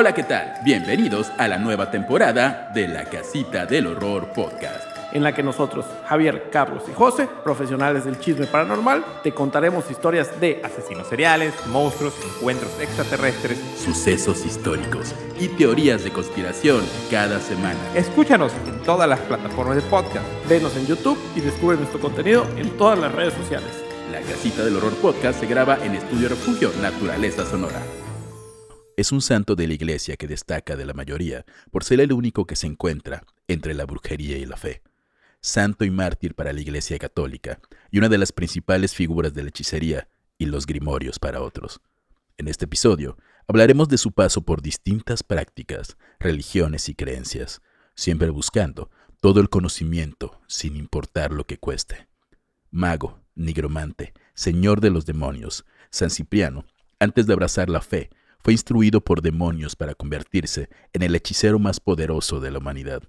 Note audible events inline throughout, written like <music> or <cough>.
Hola, ¿qué tal? Bienvenidos a la nueva temporada de La Casita del Horror Podcast. en la que nosotros, Javier, Carlos y José, profesionales del chisme paranormal, te contaremos historias de asesinos seriales, monstruos, encuentros extraterrestres. Sucesos históricos y teorías de conspiración cada semana. Escúchanos en todas las plataformas de podcast. Venos en YouTube y descubre nuestro contenido en todas las redes sociales. La Casita del Horror Podcast se graba en Estudio Refugio Naturaleza Sonora. Es un santo de la iglesia que destaca de la mayoría por ser el único que se encuentra entre la brujería y la fe. Santo y mártir para la iglesia católica y una de las principales figuras de la hechicería y los grimorios para otros. En este episodio hablaremos de su paso por distintas prácticas, religiones y creencias, siempre buscando todo el conocimiento sin importar lo que cueste. Mago, nigromante, señor de los demonios, San Cipriano, antes de abrazar la fe, fue instruido por demonios para convertirse en el hechicero más poderoso de la humanidad,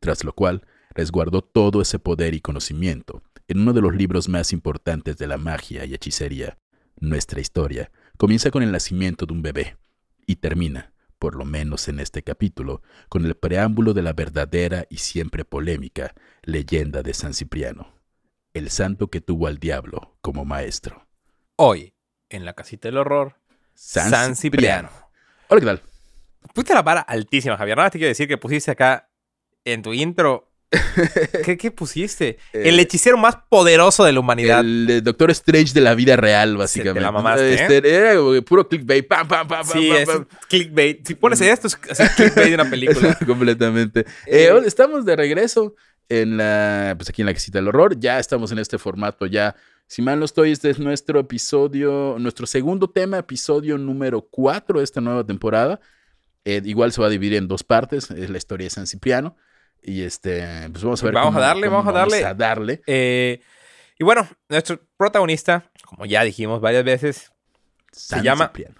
tras lo cual resguardó todo ese poder y conocimiento en uno de los libros más importantes de la magia y hechicería. Nuestra historia comienza con el nacimiento de un bebé y termina, por lo menos en este capítulo, con el preámbulo de la verdadera y siempre polémica leyenda de San Cipriano, el santo que tuvo al diablo como maestro. Hoy, en la casita del horror, San, Cipriano. Hola, ¿qué tal? Pusiste la vara altísima, Javier. Nada más te quiero decir que pusiste acá en tu intro. <laughs> ¿Qué, qué pusiste? el hechicero más poderoso de la humanidad. El eh, Doctor Strange de la vida real, básicamente. la mamaste, ¿eh? Este, Era puro clickbait. Pam, pam, pam, pam, sí, pam, es pam. clickbait. Si pones esto, es clickbait de una película. <laughs> Completamente. Eh, estamos de regreso en la, pues aquí en la casita del horror. Ya estamos en este formato. Ya, si mal no estoy, este es nuestro episodio, nuestro segundo tema, episodio número 4 de esta nueva temporada. Eh, igual se va a dividir en dos partes. Es la historia de San Cipriano. Y este, pues vamos a ver. Vamos a darle, cómo vamos a darle. a darle. Eh, y bueno, nuestro protagonista, como ya dijimos varias veces, San llama- Cipriano.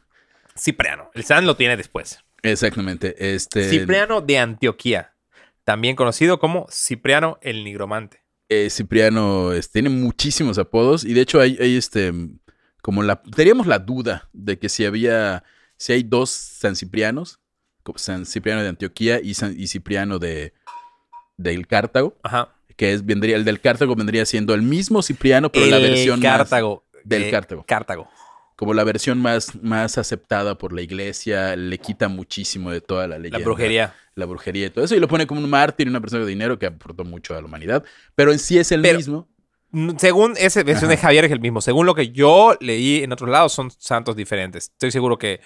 Cipriano. El San lo tiene después. Exactamente. Este, Cipriano de Antioquía, también conocido como Cipriano el Nigromante. Eh, Cipriano es- tiene muchísimos apodos y de hecho hay, hay, este como la teníamos la duda de que si había si hay dos San Ciprianos, San Cipriano de Antioquía y, San- y Cipriano de del Cartago, Ajá. que es vendría el del Cartago vendría siendo el mismo Cipriano pero la El versión más- Cartago. del eh, Cartago. Cartago. Como la versión más más aceptada por la iglesia, le quita muchísimo de toda la leyenda. La brujería. La brujería y todo eso y lo pone como un mártir, una persona de dinero que aportó mucho a la humanidad, pero en sí es el Pero- mismo. Según esa versión de. Javier es el mismo. Según lo que yo leí en otros lados, son santos diferentes. Estoy seguro que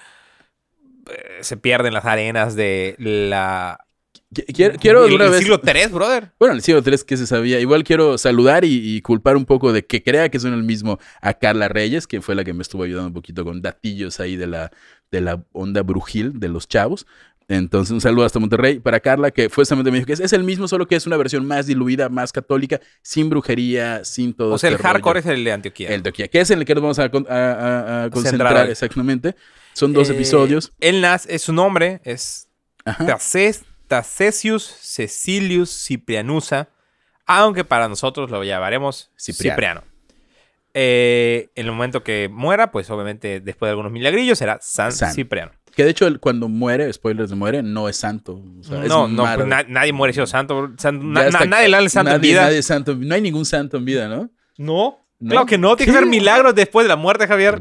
eh, se pierden las arenas de la... Qui- Quiero, el, una vez. siglo III, brother. Bueno, en el siglo III que se sabía. Igual quiero saludar y, y culpar un poco de que crea que son el mismo a Carla Reyes, que fue la que me estuvo ayudando un poquito con datillos ahí de la, de la onda brujil de los chavos. Entonces, un saludo hasta Monterrey para Carla, que fue me dijo que es, es el mismo, solo que es una versión más diluida, más católica, sin brujería, sin todo. O sea, el este hardcore rollo. es el de Antioquía. El de aquí, que es en el que nos vamos a, con- a- a- a concentrar exactamente. Son dos Eh, episodios. Él nace, es su nombre es Ajá. Taces- Tacesius Cecilius Ciprianusa, aunque para nosotros lo llamaremos Cipriano. Cipriano. Eh, en el momento que muera, pues obviamente después de algunos milagrillos será San, San. Cipriano. Que de hecho, él, cuando muere, spoilers de muere, no es santo. O sea, es no, no, pues, na- nadie muere siendo santo. Na- na- nadie le el santo en vida. nadie santo. No hay ningún santo en vida, ¿no? No, ¿No? claro que no. Tiene que haber milagros después de la muerte, Javier.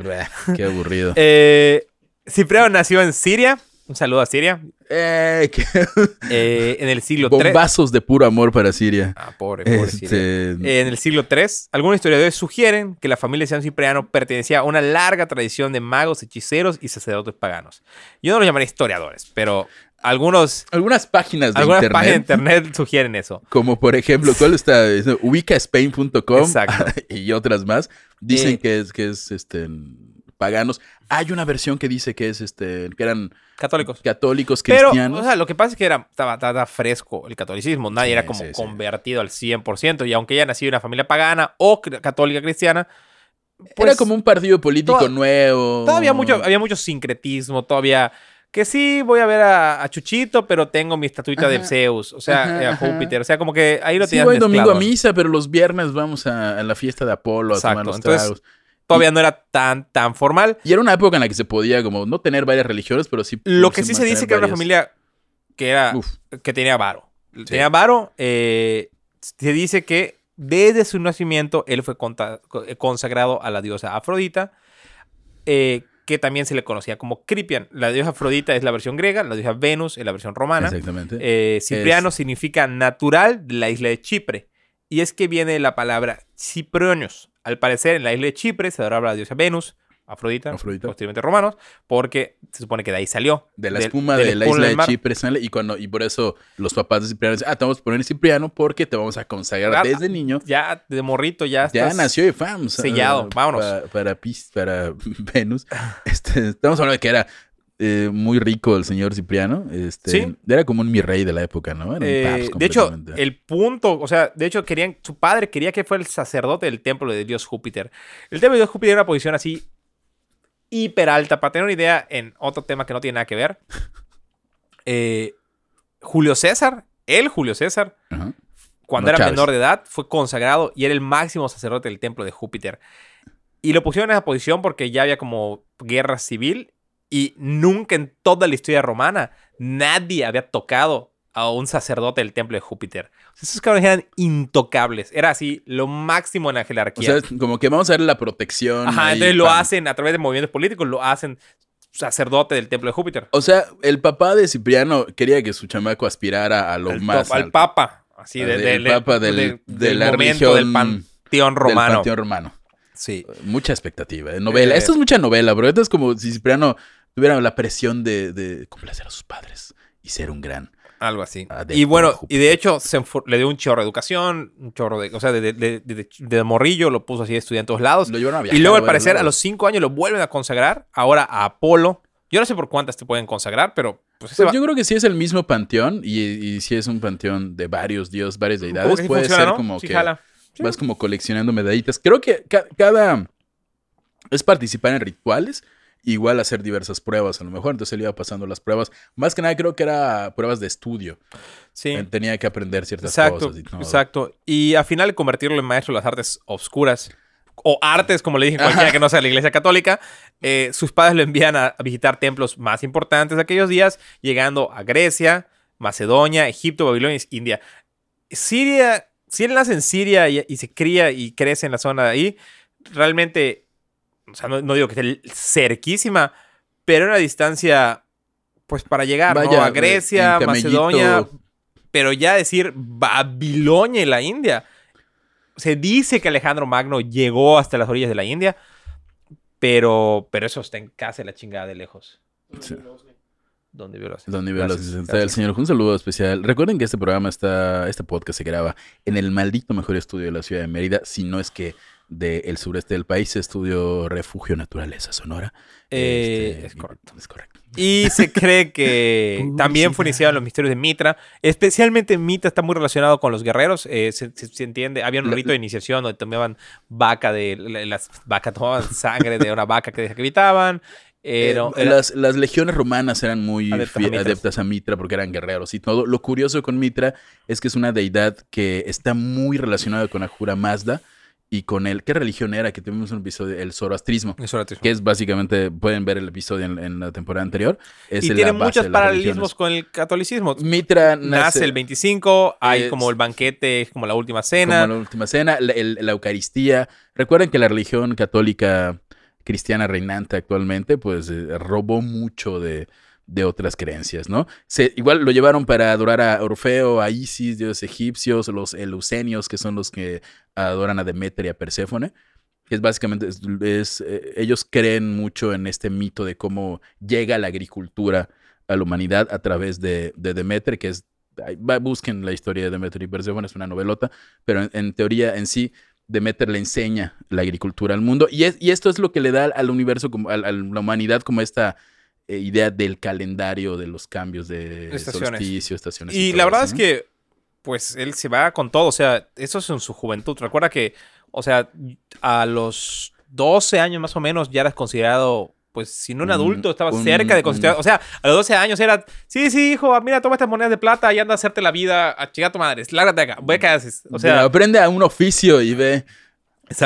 Qué aburrido. <laughs> Eh, Cipriano nació en Siria. Un saludo a Siria. Eh, <laughs> eh, en el siglo III. Bombazos de puro amor para Siria. Ah, pobre, pobre Siria. Este, Eh, En el siglo III, algunos historiadores sugieren que la familia de San Cipriano pertenecía a una larga tradición de magos, hechiceros y sacerdotes paganos. Yo no los llamaré historiadores, pero algunos, algunas páginas de algunas internet, páginas de internet sugieren eso. como por ejemplo, ¿cuál está? Es Ubicaspain.com <laughs> y otras más, dicen Eh, que es, que es este, paganos. Hay una versión que dice que es este, que eran Católicos. católicos Pero, cristianos. o sea, lo que pasa es que era, estaba, estaba fresco el catolicismo. Nadie Sí, era como sí, convertido al 100%. Y aunque ella nació en una familia pagana o católica cristiana, pues, era como un partido político toda- nuevo. Todavía mucho, había mucho sincretismo, todavía que sí voy a ver a, a Chuchito, pero tengo mi estatuita de. Zeus, o sea, Ajá, eh, a ajá. Júpiter, o sea, como que ahí lo Sí, tenías voy domingo a misa, pero los viernes vamos a, a la fiesta de Apolo a tomar los entonces- tragos. Todavía no era tan, tan formal. Y era una época en la que se podía como no tener varias religiones, pero sí... Lo que sí se dice que era una familia que era Uf. que tenía varo. Tenía varo. eh, se dice que desde su nacimiento él fue eh, consagrado a la diosa Afrodita, eh, que también se le conocía como Cripian. La diosa Afrodita es la versión griega, la diosa Venus es la versión romana. Exactamente. Eh, Cipriano Es- significa natural de la isla de Chipre. Y es que viene la palabra Ciprionios. Al parecer, en la isla de Chipre se adoraba a la diosa Venus, Afrodita, Afrodita. posteriormente romanos, porque se supone que de ahí salió. de la espuma de la isla de. Chipre sale y cuando y por eso los papás de Cipriano dicen, ah, te vamos a poner Cipriano porque te vamos a consagrar Ah, desde niño. Ya de morrito, ya Ya nació y fams. sellado, vámonos. Para, para <laughs> Venus. Este, estamos hablando de que era eh, muy rico el señor Cipriano. Este, Sí. Era como un mi rey de la época, ¿no? Era un Eh, de hecho, el punto, o sea, de hecho querían, su padre quería que fuera el sacerdote del templo de Dios Júpiter. El templo de Dios Júpiter era una posición así hiper alta. Para tener una idea, en otro tema que no tiene nada que ver, <laughs> eh, Julio César, el Julio César, cuando No era Chávez. menor de edad, fue consagrado y era el máximo sacerdote del templo de Júpiter. Y lo pusieron en esa posición porque ya había como guerra civil y nunca en toda la historia romana nadie había tocado a un sacerdote del templo de Júpiter. O esos cabrones eran intocables. Era así lo máximo en la O jerarquía. sea, es como que vamos a darle la protección. Ajá, ahí, entonces lo hacen a través de movimientos políticos, lo hacen sacerdote del templo de Júpiter. O sea, el papá de Cipriano quería que su chamaco aspirara a lo más top- al papa. Así, de- del de- papa del- de- de del la momento del religión- panteón del romano. panteón romano. Sí. Mucha expectativa. ¿eh? Novela. Eh, Esto es mucha novela, pero esto es como si Cipriano tuviera la presión de, de complacer a sus padres y ser un gran. Algo así. Adepto y bueno, y de hecho se le dio un chorro de educación, un chorro de, o sea, de, de, de- morrillo lo puso así de estudiante en todos lados. Lo llevaron a viajar Y luego al parecer a los cinco años lo vuelven a consagrar, ahora a Apolo. Yo no sé por cuántas te pueden consagrar, pero pues Pues yo creo que sí es el mismo panteón y, y sí es un panteón de varios dioses, varias deidades. Puede funciona, ser ¿no? como Sí que jala. Sí. vas como coleccionando medallitas. Creo que ca- cada es participar en rituales, igual hacer diversas pruebas a lo mejor. Entonces él iba pasando las pruebas. Más que nada creo que era pruebas de estudio. Sí. Eh, Tenía que aprender ciertas Exacto, cosas y todo. exacto. Y al final convertirlo en maestro de las artes obscuras o artes, como le dije, <laughs> cualquiera que no sea la iglesia católica, eh, sus padres lo envían a, a visitar templos más importantes de aquellos días, llegando a Grecia, Macedonia, Egipto, Babilonia India. Siria, si él nace en Siria y, y se cría y crece en la zona de ahí, realmente, o sea, no, no digo que esté cerquísima, pero una distancia, pues para llegar ¿no? Vaya, a eh, Grecia. Macedonia, pero ya decir Babilonia y la India. Se dice que Alejandro Magno llegó hasta las orillas de la India, pero, pero eso está en casa de la chingada de lejos. Sí. Donde vio los- Donde veo Gracias, los gracias. el señor. Un saludo especial. Recuerden que este programa está, este podcast se graba en el maldito mejor estudio de la ciudad de Mérida, si no es que del sureste del país, estudio Refugio Naturaleza Sonora. Eh, Este, es correcto. Es correcto. Y se <laughs> cree que también fue iniciado en los misterios de Mitra. Especialmente Mitra está muy relacionado con los guerreros. eh, se, se- se entiende. Había un rito de iniciación donde tomaban vaca de. la- Las vacas tomaban sangre de una vaca que. Era- Eh, era- las, las legiones romanas eran muy Adeptas a adeptas a Mitra porque eran guerreros y todo. Lo curioso con Mitra es que es una deidad que está muy relacionada con Ahura Mazda y con el... ¿Qué religión era? Que tuvimos un episodio, el zoroastrismo. Eso era triste. Que es básicamente, pueden ver el episodio en, en la temporada anterior. Es y tiene muchos paralelismos con el catolicismo. Mitra Nace, nace, el 25, hay es- como el banquete, como la última cena. como la última cena, la, el- la Eucaristía. Recuerden que la religión católica cristiana reinante actualmente, pues eh, robó mucho de, de otras creencias, ¿no? Se, igual lo llevaron para adorar a Orfeo, a Isis, dioses egipcios, los eleucenios, que son los que adoran a Demeter y a Perséfone. Es básicamente, es, eh, ellos creen mucho en este mito de cómo llega la agricultura a la humanidad a través de, de que es, busquen la historia de Demeter y Perséfone, es una novelota, pero en, teoría en sí, Demeter le enseña la agricultura al mundo. Y, es, y esto es lo que le da al universo, como, a la humanidad, como esta idea del calendario de los cambios de Estaciones. solsticio, estaciones. Y todo la verdad eso, es que, pues, él se va con todo. O sea, eso es en su juventud. Recuerda que, o sea, a los 12 años más o menos ya eras considerado, pues, si no un adulto, estabas un- cerca de considerar. O sea, a los 12 años era, sí, sí, hijo, mira, toma estas monedas de plata y anda a hacerte la vida a chingar a tu madre. Lárgate acá. Ve que haces. O sea, aprende a un oficio y ve.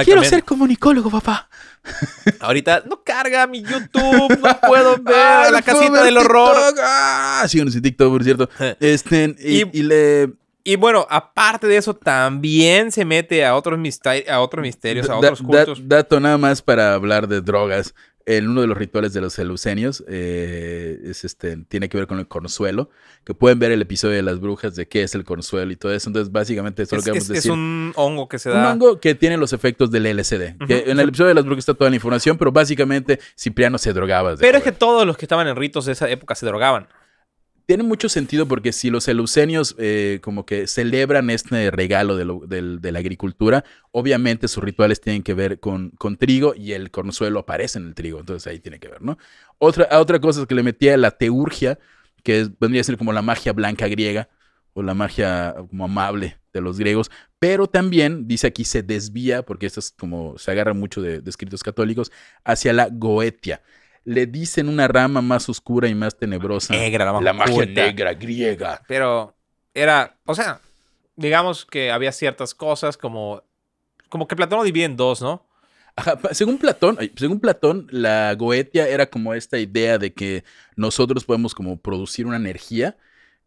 Quiero ser comunicólogo, papá. <laughs> Ahorita no carga mi YouTube, no puedo <laughs> ver Ah, la casita ver del horror. Ah, síganos en TikTok, por cierto. <laughs> Este, y, Y- y le... Y bueno, aparte de eso, también se mete a otros, miste- a otros misterios, a da- otros da- cultos. dato nada más para hablar de drogas. En uno de los rituales de los eleucenios eh, es este, tiene que ver con el consuelo. Que pueden ver el episodio de las brujas de qué es el consuelo y todo eso. Entonces, básicamente, eso es es, lo que vamos es- a es decir. un hongo que se Un da. hongo que tiene los efectos del LSD. Que en el episodio de las brujas está toda la información, pero básicamente Cipriano se drogaba. Pero es que todos los que estaban en ritos de esa época se drogaban. Tiene mucho sentido porque si los eleucenios eh, como que celebran este regalo de, la agricultura, obviamente sus rituales tienen que ver con, con trigo y el consuelo aparece en el trigo, entonces ahí tiene que ver, ¿no? Otra, otra cosa es que le metía la teurgia, que es- vendría a ser como la magia blanca griega o la magia como amable de los griegos, pero también, dice aquí, se desvía, porque esto es como, se agarra mucho de escritos católicos, hacia la goetia. Le dicen una rama más oscura y más tenebrosa. Negra, la, La magia negra griega. Pero era, o sea, digamos que había ciertas cosas como, como que Platón lo divide en dos, ¿no? Ajá, según Platón, según Platón, la goetia era como esta idea de que nosotros podemos como producir una energía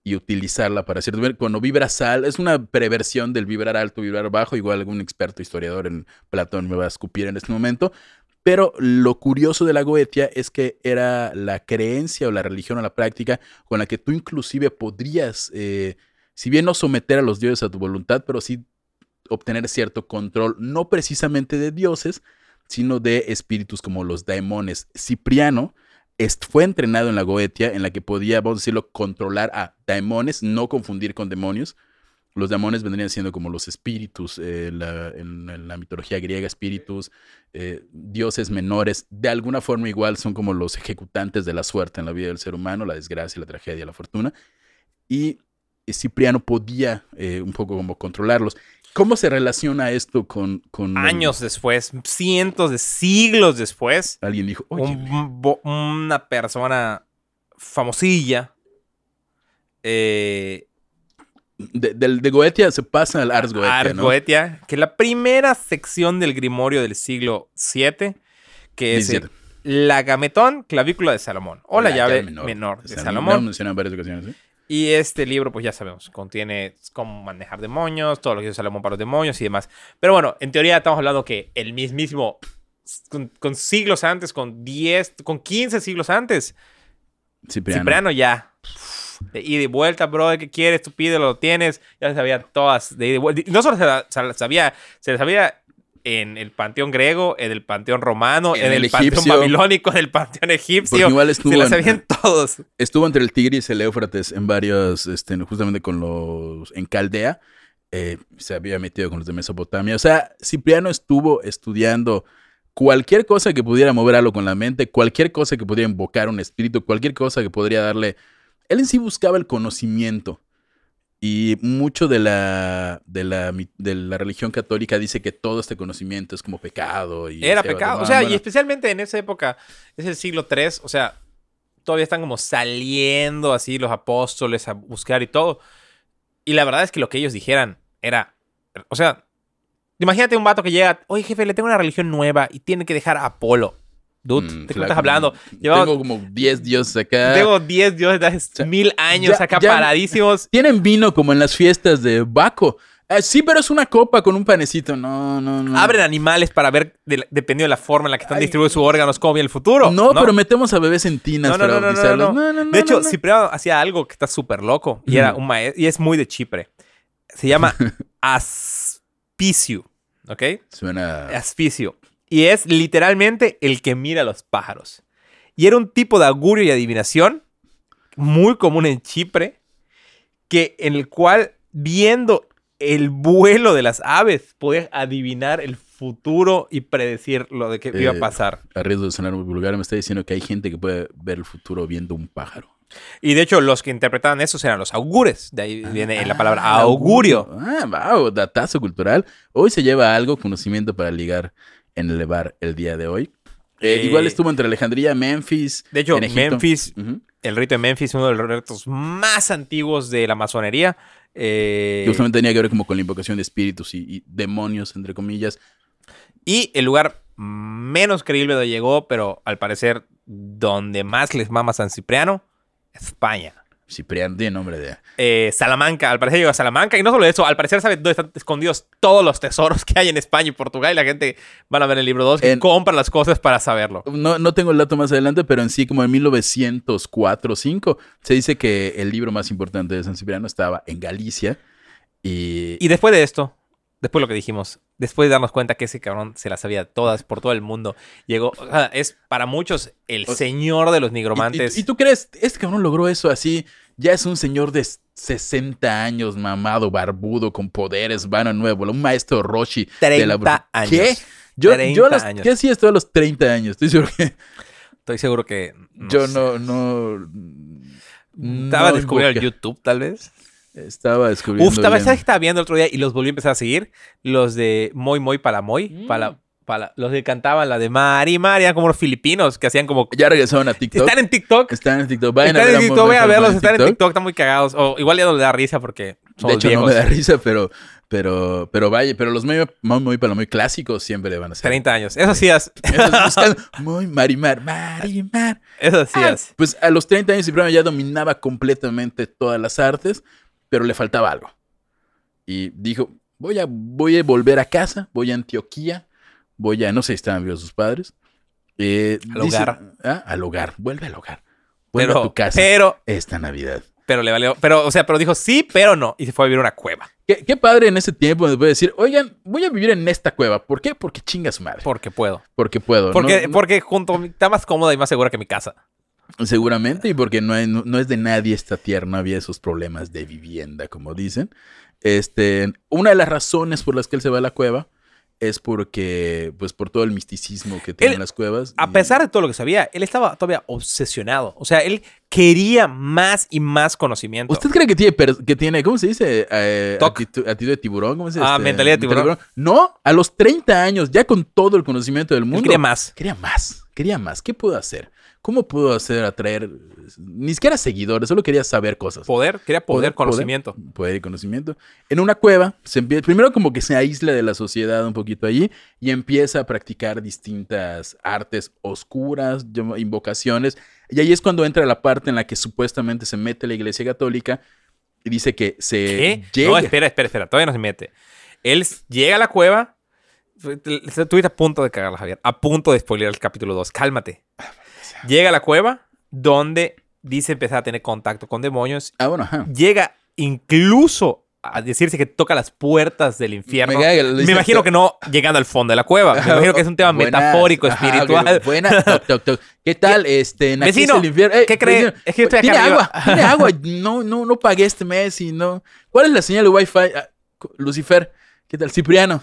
y utilizarla para hacer. Cuando vibra sal, es una preversión del vibrar alto, vibrar bajo. Igual algún experto historiador en Platón me va a escupir en este momento. Pero lo curioso de la goetia es que era la creencia o la religión o la práctica con la que tú inclusive podrías, eh, si bien no someter a los dioses a tu voluntad, pero sí obtener cierto control, no precisamente de dioses, sino de espíritus como los daemones. Cipriano fue entrenado en la Goetia, en la que podía, vamos a decirlo, controlar a daemones, no confundir con demonios. Los demonios vendrían siendo como los espíritus, eh, la- en, en la mitología griega, espíritus, eh, dioses menores, de alguna forma igual son como los ejecutantes de la suerte en la vida del ser humano, la desgracia, la tragedia, la fortuna. Y Cipriano podía eh, un poco como controlarlos. ¿Cómo se relaciona esto con... con el- Años después, cientos de siglos después, Alguien dijo, oye, un una persona famosilla eh, de, del- de Goetia se pasa al Ars Goetia, Ars ¿no? Goetia, que la primera sección del Grimorio del siglo VII, que es 17. la Gametón Clavícula de Salomón, o la, llave menor, de Salomón. en varias ocasiones. ¿eh? Y este libro, pues ya sabemos, contiene cómo manejar demonios, todo lo que hizo Salomón para los demonios y demás. Pero bueno, en teoría estamos hablando que el mismísimo, con, con siglos antes, con 10, con 15 siglos antes, Cipriano. Cipriano ya. De ida y vuelta, bro, ¿qué quieres? Tú pídelo, lo tienes. Ya se sabía todas de ida y vuelta. No solo se la- se la sabía, se la sabía en el panteón griego, en el panteón romano, En en, el el, panteón babilónico, en el panteón egipcio. igual estuvo, Se la sabían todos. estuvo entre el Tigris y el Éufrates en varios, este, justamente con los, en Caldea, eh, se había metido con los de Mesopotamia. O sea, Cipriano estuvo estudiando cualquier cosa que pudiera mover algo con la mente, cualquier cosa que pudiera invocar un espíritu, cualquier cosa que podría darle... Él en sí buscaba el conocimiento. Y mucho de la, de la, de la religión católica dice que todo este conocimiento es como pecado. Y Era pecado. O sea, y especialmente en esa época, es el siglo III, o sea, todavía están como saliendo así los apóstoles a buscar y todo. Y la verdad es que lo que ellos dijeran era, o sea, imagínate un vato que llega, oye jefe, le tengo una religión nueva y tiene que dejar a Apolo. Dude, Mm, ¿de qué estás hablando? Llevamos- Tengo como 10 dioses acá. Tengo 10 dioses de hace sea, mil años ya- acá ya- paradísimos. <laughs> Tienen vino como en las fiestas de Baco. Ah, sí, pero es una copa con un panecito. No, no, no. Abren animales para ver, de- dependiendo de la forma en la que están distribuidos sus órganos, cómo viene el futuro. No, pero metemos a bebés en tinas No, no, para no, no, no, bautizarlos. no. De hecho, no, no. Cipriano hacía algo que está súper loco. Y era Ujú. un. Y es muy de Chipre. Se llama <laughs> Aspicio. ¿Ok? Suena. Aspicio. Y es literalmente el que mira a los pájaros. Y era un tipo de augurio y adivinación muy común en Chipre. Que en el cual, viendo el vuelo de las aves, podías adivinar el futuro y predecir lo de que iba a Eh, pasar. A riesgo de sonar muy vulgar, me está diciendo que hay gente que puede ver el futuro viendo un pájaro. Y de hecho, los que interpretaban eso eran los augures. De ahí viene la palabra Ah, augurio. Ah, wow, datazo cultural. Hoy se lleva algo, conocimiento para ligar en el bar el día de hoy. Eh, Eh, igual estuvo entre Alejandría, Memphis. De hecho, en Egipto. Memphis, el rito de Memphis, uno de los ritos más antiguos de la masonería. Eh, Justamente tenía que ver como con la invocación de espíritus y, y demonios, entre comillas. Y el lugar menos creíble donde llegó, pero al parecer donde más les mama San Cipriano, España. Cipriano tiene nombre de. Eh, Salamanca, al parecer llegó a Salamanca. Y no solo eso, al parecer sabe dónde están escondidos todos los tesoros que hay en España y Portugal. Y la gente van a ver el libro 2 que En- compra las cosas para saberlo. No, no tengo el dato más adelante, pero en sí, como en 1904 o 5, se dice que el libro más importante de San Cipriano estaba en Galicia. Y, Y después de esto, después de lo que dijimos, después de darnos cuenta que ese cabrón se las sabía todas por todo el mundo, llegó, o sea, es para muchos el señor de los nigromantes. y- y tú crees, este cabrón logró eso así. Ya es un señor de 60 años, mamado, barbudo, con poderes, vano nuevo, un maestro Roshi de la 30 años. ¿Qué? Yo, 30 yo a los- años. ¿Qué hacías tú a los 30 años? Estoy seguro que Estoy seguro que... yo sé. no, no. Estaba no descubriendo YouTube, tal vez. Estaba descubriendo. Uf, estaba, ya- ¿sabes qué estaba viendo el otro día y los volví a empezar a seguir? Los de Moy Moy Palamoy. Mm. Pala, pala- los que cantaban la de Mari Mari, eran como los filipinos que hacían como... Ya regresaron a TikTok. Están en TikTok. Están en TikTok. Vayan Están a ver en TikTok, Moy voy a Moy verlos, están en TikTok, están muy cagados. O igual ya no le da risa porque De somos hecho, viejos. no me da risa, pero, pero, pero vaya, pero los muy, muy, muy, para muy clásicos siempre le van a ser. 30 años. Eso sí es. Esos <laughs> buscan muy marimar, marimar. Eso sí Ah, es. Pues a los 30 años Cipriano ya dominaba completamente todas las artes, pero le faltaba algo. Y dijo, voy a, voy a volver a casa, voy a Antioquía, voy a, no sé si estaban vivos sus padres. Eh, Al hogar. ah, al hogar, vuelve al hogar. Vuelve a Pero, tu casa pero, esta Navidad. pero le valió. Pero, o sea, pero dijo sí, pero no. Y se fue a vivir a una cueva. Qué, qué padre en ese tiempo donde puede decir, oigan, voy a vivir en esta cueva. ¿Por qué? Porque chinga su madre. Porque puedo. Porque puedo. Porque, no- no- porque junto está más cómoda y más segura que mi casa. Seguramente, y porque no, hay- no, no es de nadie esta tierra, no había esos problemas de vivienda, como dicen. Este, una de las razones por las que él se va a la cueva es porque, pues, por todo el misticismo que tienen Él, las cuevas. A y- pesar de todo lo que sabía, él estaba todavía obsesionado. O sea, él quería más y más conocimiento. ¿Usted cree que tiene, que tiene ¿cómo se dice? Eh, actitud, actitud de tiburón, ¿cómo se dice? Ah, Este, mentalidad de tiburón. No, a los 30 años, ya con todo el conocimiento del Él mundo. quería más. Quería más, quería más. ¿Qué puedo hacer? ¿Cómo puedo hacer atraer? Ni siquiera seguidores, solo quería saber cosas. Poder, quería poder, conocimiento. Poder, y conocimiento. En una cueva, se empie- primero como que se aísla de la sociedad un poquito allí y empieza a practicar distintas artes oscuras, invocaciones. Y ahí es cuando entra la parte en la que supuestamente se mete la iglesia católica y dice que se ¿Qué? llega. No, espera, espera, espera. Todavía no se mete. Él llega a la cueva. Estuviste a punto de cagarla, Javier. A punto de spoilear el capítulo 2. Cálmate. Llega a la cueva donde dice empezar a tener contacto con demonios. Ah, bueno, ajá. Llega incluso a decirse que toca las puertas del infierno. Me imagino que no llegando al fondo de la cueva. Me <laughs> imagino que es un tema Buenas. metafórico, Ajá, espiritual. ok, Buena. Toc, toc, toc. ¿Qué <laughs> tal? Este, aquí Vecino, es el infierno. Eh, ¿qué cree? vecino, Es que yo estoy acá Tiene arriba. agua, tiene <laughs> agua. No, no, no pagué este mes y no. ¿Cuál es la señal de Wi-Fi? Ah, Lucifer, ¿qué tal? Cipriano.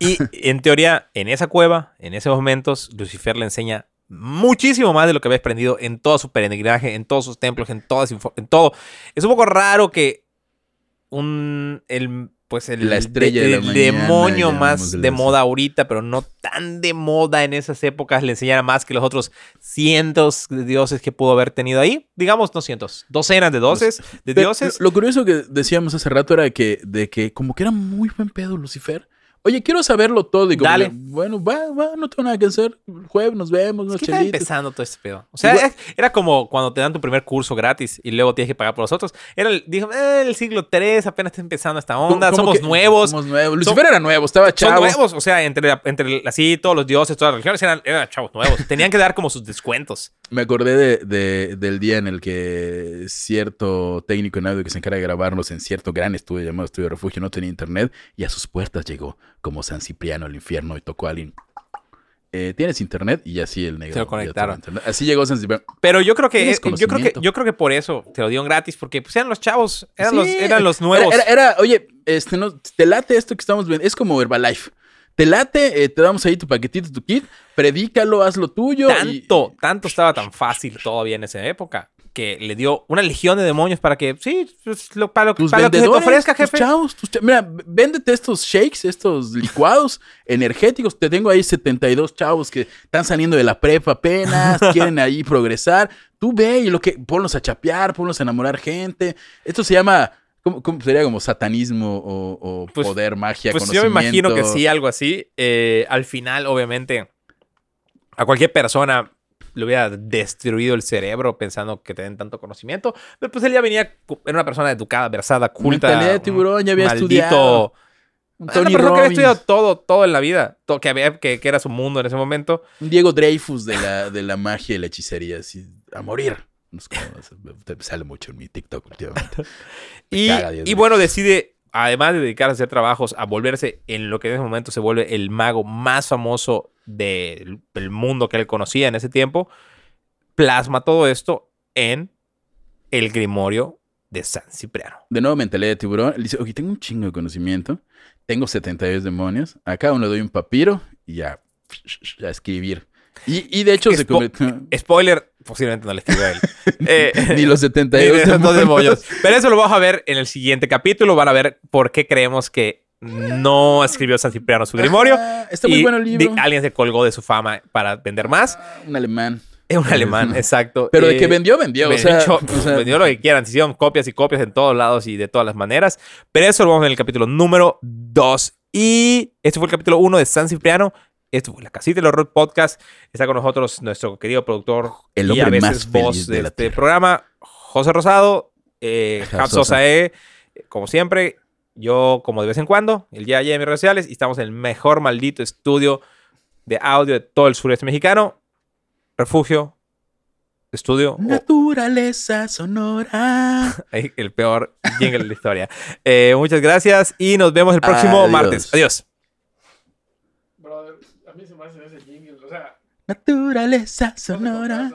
Y en teoría, en esa cueva, en esos momentos, Lucifer le enseña muchísimo más de lo que había aprendido en todo su peregrinaje, en todos sus templos, en, todas, en todo. Es un poco raro que un el pues el, La estrella de la el mañana, demonio más de moda ahorita, pero no tan de moda en esas épocas, le enseñara más que los otros cientos de dioses que pudo haber tenido ahí. Digamos, no cientos, docenas de dioses, de dioses. Lo, lo curioso que decíamos hace rato era que, de que como que era muy buen pedo Lucifer. Oye, quiero saberlo todo. Y como Dale. bueno, va, va, no tengo nada que hacer. El jueves nos vemos, unos Es que estaba chelitos. empezando todo este pedo. O sea, Igual- era como cuando te dan tu primer curso gratis y luego tienes que pagar por los otros. Era el, dijo, eh, el siglo III, apenas está empezando esta onda, ¿Cómo somos nuevos. Somos nuevos. Lucifer era nuevo, estaba Son chavo. nuevos, o sea, entre, entre así todos los dioses, todas las religiones eran, eran chavos nuevos. <laughs> Tenían que dar como sus descuentos. Me acordé de, de- del día en el que cierto técnico en audio que se encarga de grabarnos en cierto gran estudio llamado Estudio Refugio no tenía internet y a sus puertas llegó como San Cipriano al infierno y tocó a alguien. Eh, ¿Tienes internet? Y así el negro. Se lo conectaron. Así llegó San Cipriano. Pero yo creo que eh, yo creo que yo creo que por eso te lo dieron gratis porque pues eran los chavos, eran Sí, los eran los nuevos. Era, era- oye, este, no, te late esto que estamos viendo. Es como Herbalife. Te late, eh, te damos ahí tu paquetito, tu kit, predícalo, haz lo tuyo. y- tanto, tanto estaba tan fácil todavía en esa época que le dio una legión de demonios para que sí, pues, lo, para lo, tus para lo que se te ofrezca, tus jefe. chavos, tus Mira, véndete estos shakes, estos licuados energéticos. Te tengo ahí 72 chavos que están saliendo de la prepa apenas, <laughs> quieren ahí progresar. Tú ve y lo que ponlos a chapear, ponlos a enamorar gente. Esto se llama ¿Cómo, cómo sería como satanismo o, o Pues- poder, magia, Pues yo me imagino que sí, algo así. Eh, al final, obviamente, a cualquier persona le hubiera destruido el cerebro pensando que tienen tanto conocimiento. Pero pues él ya venía, era una persona educada, versada, culta. Mentalidad de tiburón, ya había maldito- estudiado. Un una que había estudiado todo, todo en la vida. todo- que, había, que, que era su mundo en ese momento. un Diego Dreyfus de la, de la magia y la hechicería, así, a morir. No sé cómo, se- me sale mucho en mi TikTok últimamente. <laughs> Y, caga, bueno, decide, además de dedicarse a hacer trabajos, a volverse en lo que en ese momento se vuelve el mago más famoso del, del mundo que él conocía en ese tiempo, plasma todo esto en el Grimorio de San Cipriano. De nuevo, mentalidad de tiburón. Él dice, ok, tengo un chingo de conocimiento. Tengo 72 demonios. A cada uno le doy un papiro y ya, a escribir. Y, y de hecho se convirtió... Spoiler, posiblemente no le escribió a él. <laughs> Eh, Ni los Ni 72 de esos dos demonios. demonios. Pero eso lo vamos a ver en el siguiente capítulo. Van a ver por qué creemos que no escribió San Cipriano su Grimorio. Ah, está muy Y bueno el libro. alguien se colgó de su fama para vender más. Ah, un alemán. Es un alemán, exacto. Pero de Eh, que vendió, vendió. O sea, vendió, o sea, <laughs> vendió lo que quieran. Se hicieron copias y copias en todos lados y de todas las maneras. Pero eso lo vamos a ver en el capítulo número 2. Y este fue el capítulo 1 de San Cipriano. Esto fue la Casita del Horror Podcast. Está con nosotros nuestro querido productor El y a hombre veces más voz de, de este programa, José Rosado, eh. Sosae, como siempre. Yo, como de vez en cuando, el día a día en mis redes sociales. Y estamos en el mejor maldito estudio de audio de todo el sureste mexicano. Refugio, estudio, o- Naturaleza sonora. <laughs> El peor jingle de la historia. Eh, muchas gracias y nos vemos el próximo Adiós. martes. Adiós. A mí se me hace ese jingle. O sea, Naturaleza sonora.